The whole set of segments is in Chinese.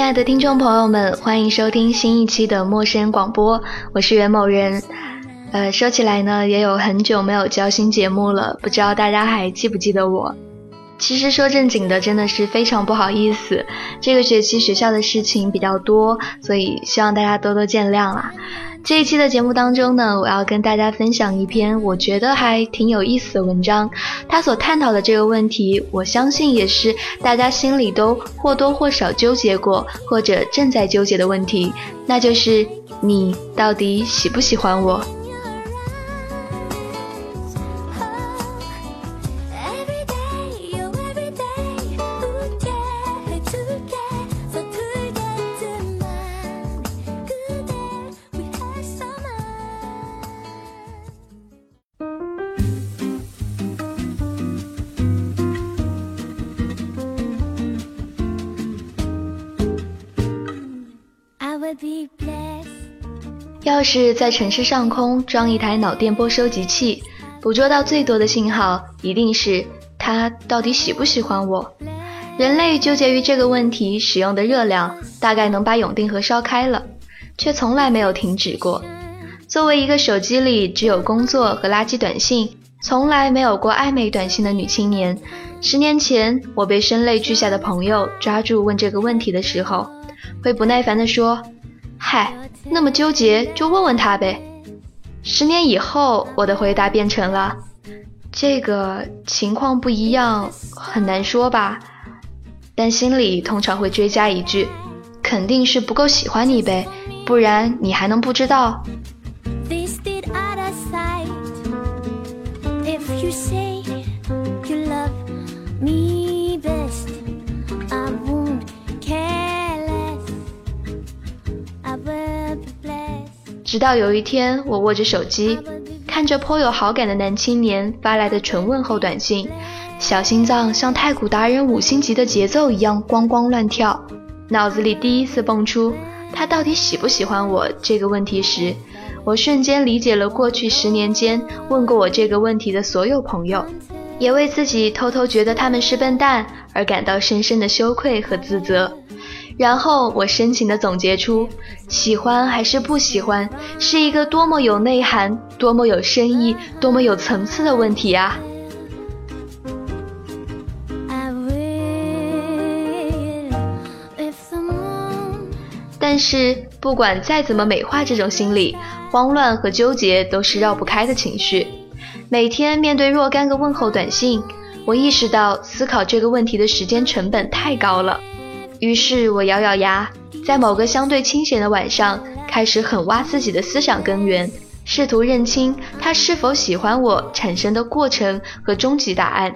亲爱的听众朋友们，欢迎收听新一期的陌生人广播，我是袁某人。呃，说起来呢，也有很久没有交新节目了，不知道大家还记不记得我？其实说正经的，真的是非常不好意思，这个学期学校的事情比较多，所以希望大家多多见谅啦。这一期的节目当中呢，我要跟大家分享一篇我觉得还挺有意思的文章。他所探讨的这个问题，我相信也是大家心里都或多或少纠结过，或者正在纠结的问题，那就是你到底喜不喜欢我？要是在城市上空装一台脑电波收集器，捕捉到最多的信号，一定是他到底喜不喜欢我。人类纠结于这个问题，使用的热量大概能把永定河烧开了，却从来没有停止过。作为一个手机里只有工作和垃圾短信，从来没有过暧昧短信的女青年，十年前我被声泪俱下的朋友抓住问这个问题的时候，会不耐烦地说。嗨，那么纠结就问问他呗。十年以后，我的回答变成了：这个情况不一样，很难说吧。但心里通常会追加一句：肯定是不够喜欢你呗，不然你还能不知道？if you say？直到有一天，我握着手机，看着颇有好感的男青年发来的纯问候短信，小心脏像太古达人五星级的节奏一样咣咣乱跳，脑子里第一次蹦出他到底喜不喜欢我这个问题时，我瞬间理解了过去十年间问过我这个问题的所有朋友，也为自己偷偷觉得他们是笨蛋而感到深深的羞愧和自责。然后我深情地总结出，喜欢还是不喜欢，是一个多么有内涵、多么有深意、多么有层次的问题啊！但是不管再怎么美化这种心理，慌乱和纠结都是绕不开的情绪。每天面对若干个问候短信，我意识到思考这个问题的时间成本太高了。于是我咬咬牙，在某个相对清闲的晚上，开始狠挖自己的思想根源，试图认清他是否喜欢我产生的过程和终极答案。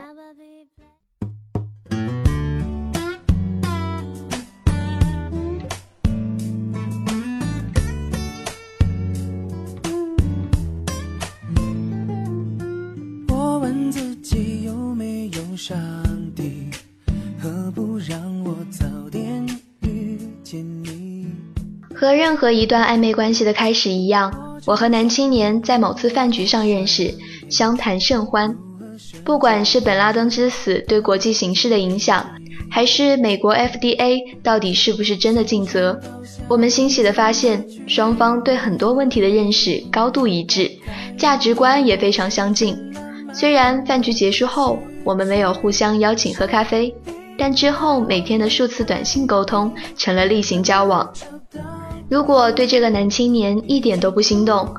和任何一段暧昧关系的开始一样，我和男青年在某次饭局上认识，相谈甚欢。不管是本拉登之死对国际形势的影响，还是美国 FDA 到底是不是真的尽责，我们欣喜地发现，双方对很多问题的认识高度一致，价值观也非常相近。虽然饭局结束后，我们没有互相邀请喝咖啡，但之后每天的数次短信沟通成了例行交往。如果对这个男青年一点都不心动，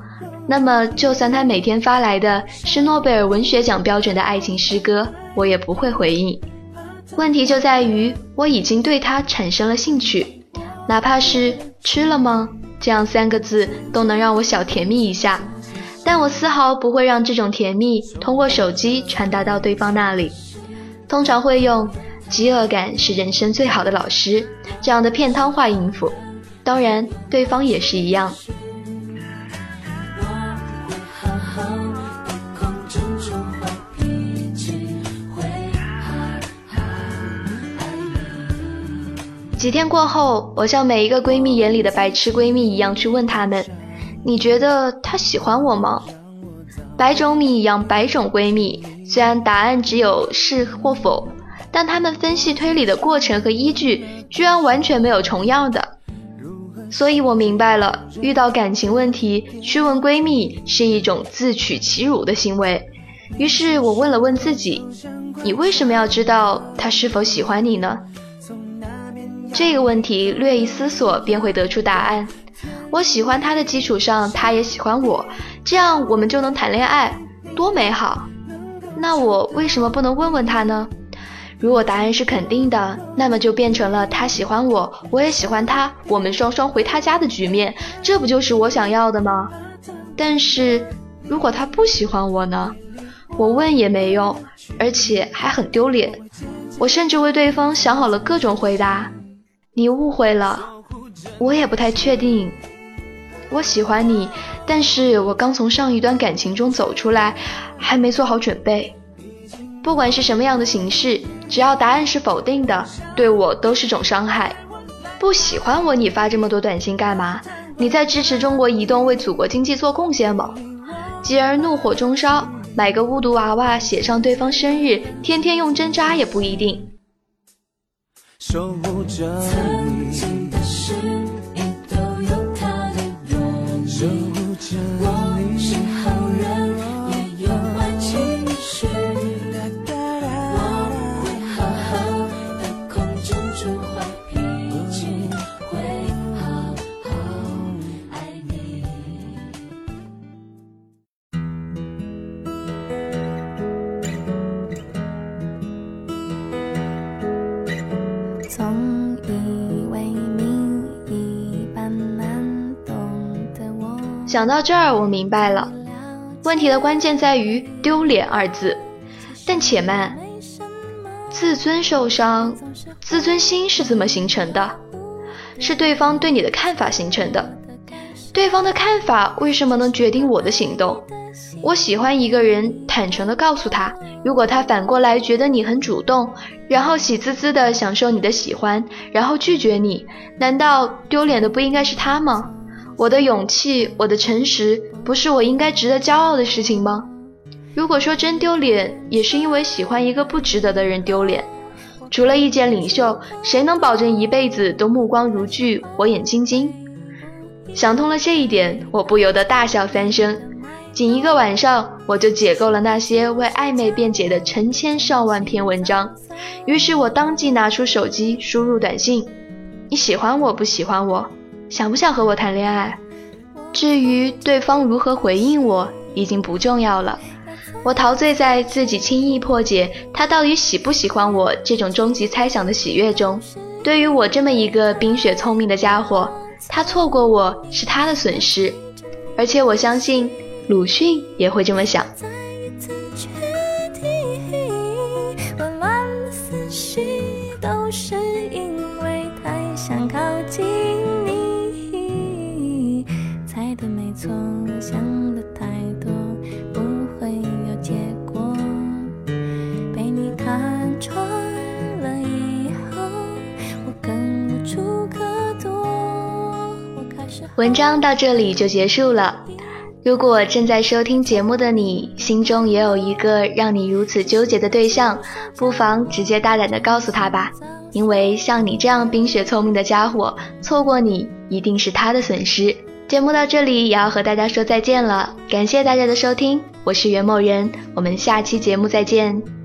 那么就算他每天发来的是诺贝尔文学奖标准的爱情诗歌，我也不会回应。问题就在于我已经对他产生了兴趣，哪怕是吃了吗？这样三个字都能让我小甜蜜一下，但我丝毫不会让这种甜蜜通过手机传达到对方那里，通常会用“饥饿感是人生最好的老师”这样的片汤话应付，当然对方也是一样。几天过后，我像每一个闺蜜眼里的白痴闺蜜一样去问她们：“你觉得他喜欢我吗？”百种米养百种闺蜜，虽然答案只有是或否，但她们分析推理的过程和依据居然完全没有重样的。所以我明白了，遇到感情问题去问闺蜜是一种自取其辱的行为。于是我问了问自己：“你为什么要知道他是否喜欢你呢？”这个问题略一思索便会得出答案。我喜欢他的基础上，他也喜欢我，这样我们就能谈恋爱，多美好！那我为什么不能问问他呢？如果答案是肯定的，那么就变成了他喜欢我，我也喜欢他，我们双双回他家的局面，这不就是我想要的吗？但是如果他不喜欢我呢？我问也没用，而且还很丢脸。我甚至为对方想好了各种回答。你误会了，我也不太确定。我喜欢你，但是我刚从上一段感情中走出来，还没做好准备。不管是什么样的形式，只要答案是否定的，对我都是种伤害。不喜欢我，你发这么多短信干嘛？你在支持中国移动为祖国经济做贡献吗？继而怒火中烧，买个巫毒娃娃，写上对方生日，天天用针扎也不一定。守护着你。讲到这儿，我明白了，问题的关键在于“丢脸”二字。但且慢，自尊受伤，自尊心是怎么形成的？是对方对你的看法形成的。对方的看法为什么能决定我的行动？我喜欢一个人，坦诚地告诉他，如果他反过来觉得你很主动，然后喜滋滋地享受你的喜欢，然后拒绝你，难道丢脸的不应该是他吗？我的勇气，我的诚实，不是我应该值得骄傲的事情吗？如果说真丢脸，也是因为喜欢一个不值得的人丢脸。除了意见领袖，谁能保证一辈子都目光如炬、火眼金睛？想通了这一点，我不由得大笑三声。仅一个晚上，我就解构了那些为暧昧辩解的成千上万篇文章。于是我当即拿出手机，输入短信：“你喜欢我不喜欢我？”想不想和我谈恋爱？至于对方如何回应我，已经不重要了。我陶醉在自己轻易破解他到底喜不喜欢我这种终极猜想的喜悦中。对于我这么一个冰雪聪明的家伙，他错过我是他的损失。而且我相信鲁迅也会这么想。文章到这里就结束了。如果正在收听节目的你心中也有一个让你如此纠结的对象，不妨直接大胆的告诉他吧，因为像你这样冰雪聪明的家伙，错过你一定是他的损失。节目到这里也要和大家说再见了，感谢大家的收听，我是袁某人，我们下期节目再见。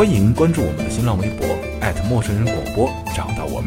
欢迎关注我们的新浪微博陌生人广播，找到我。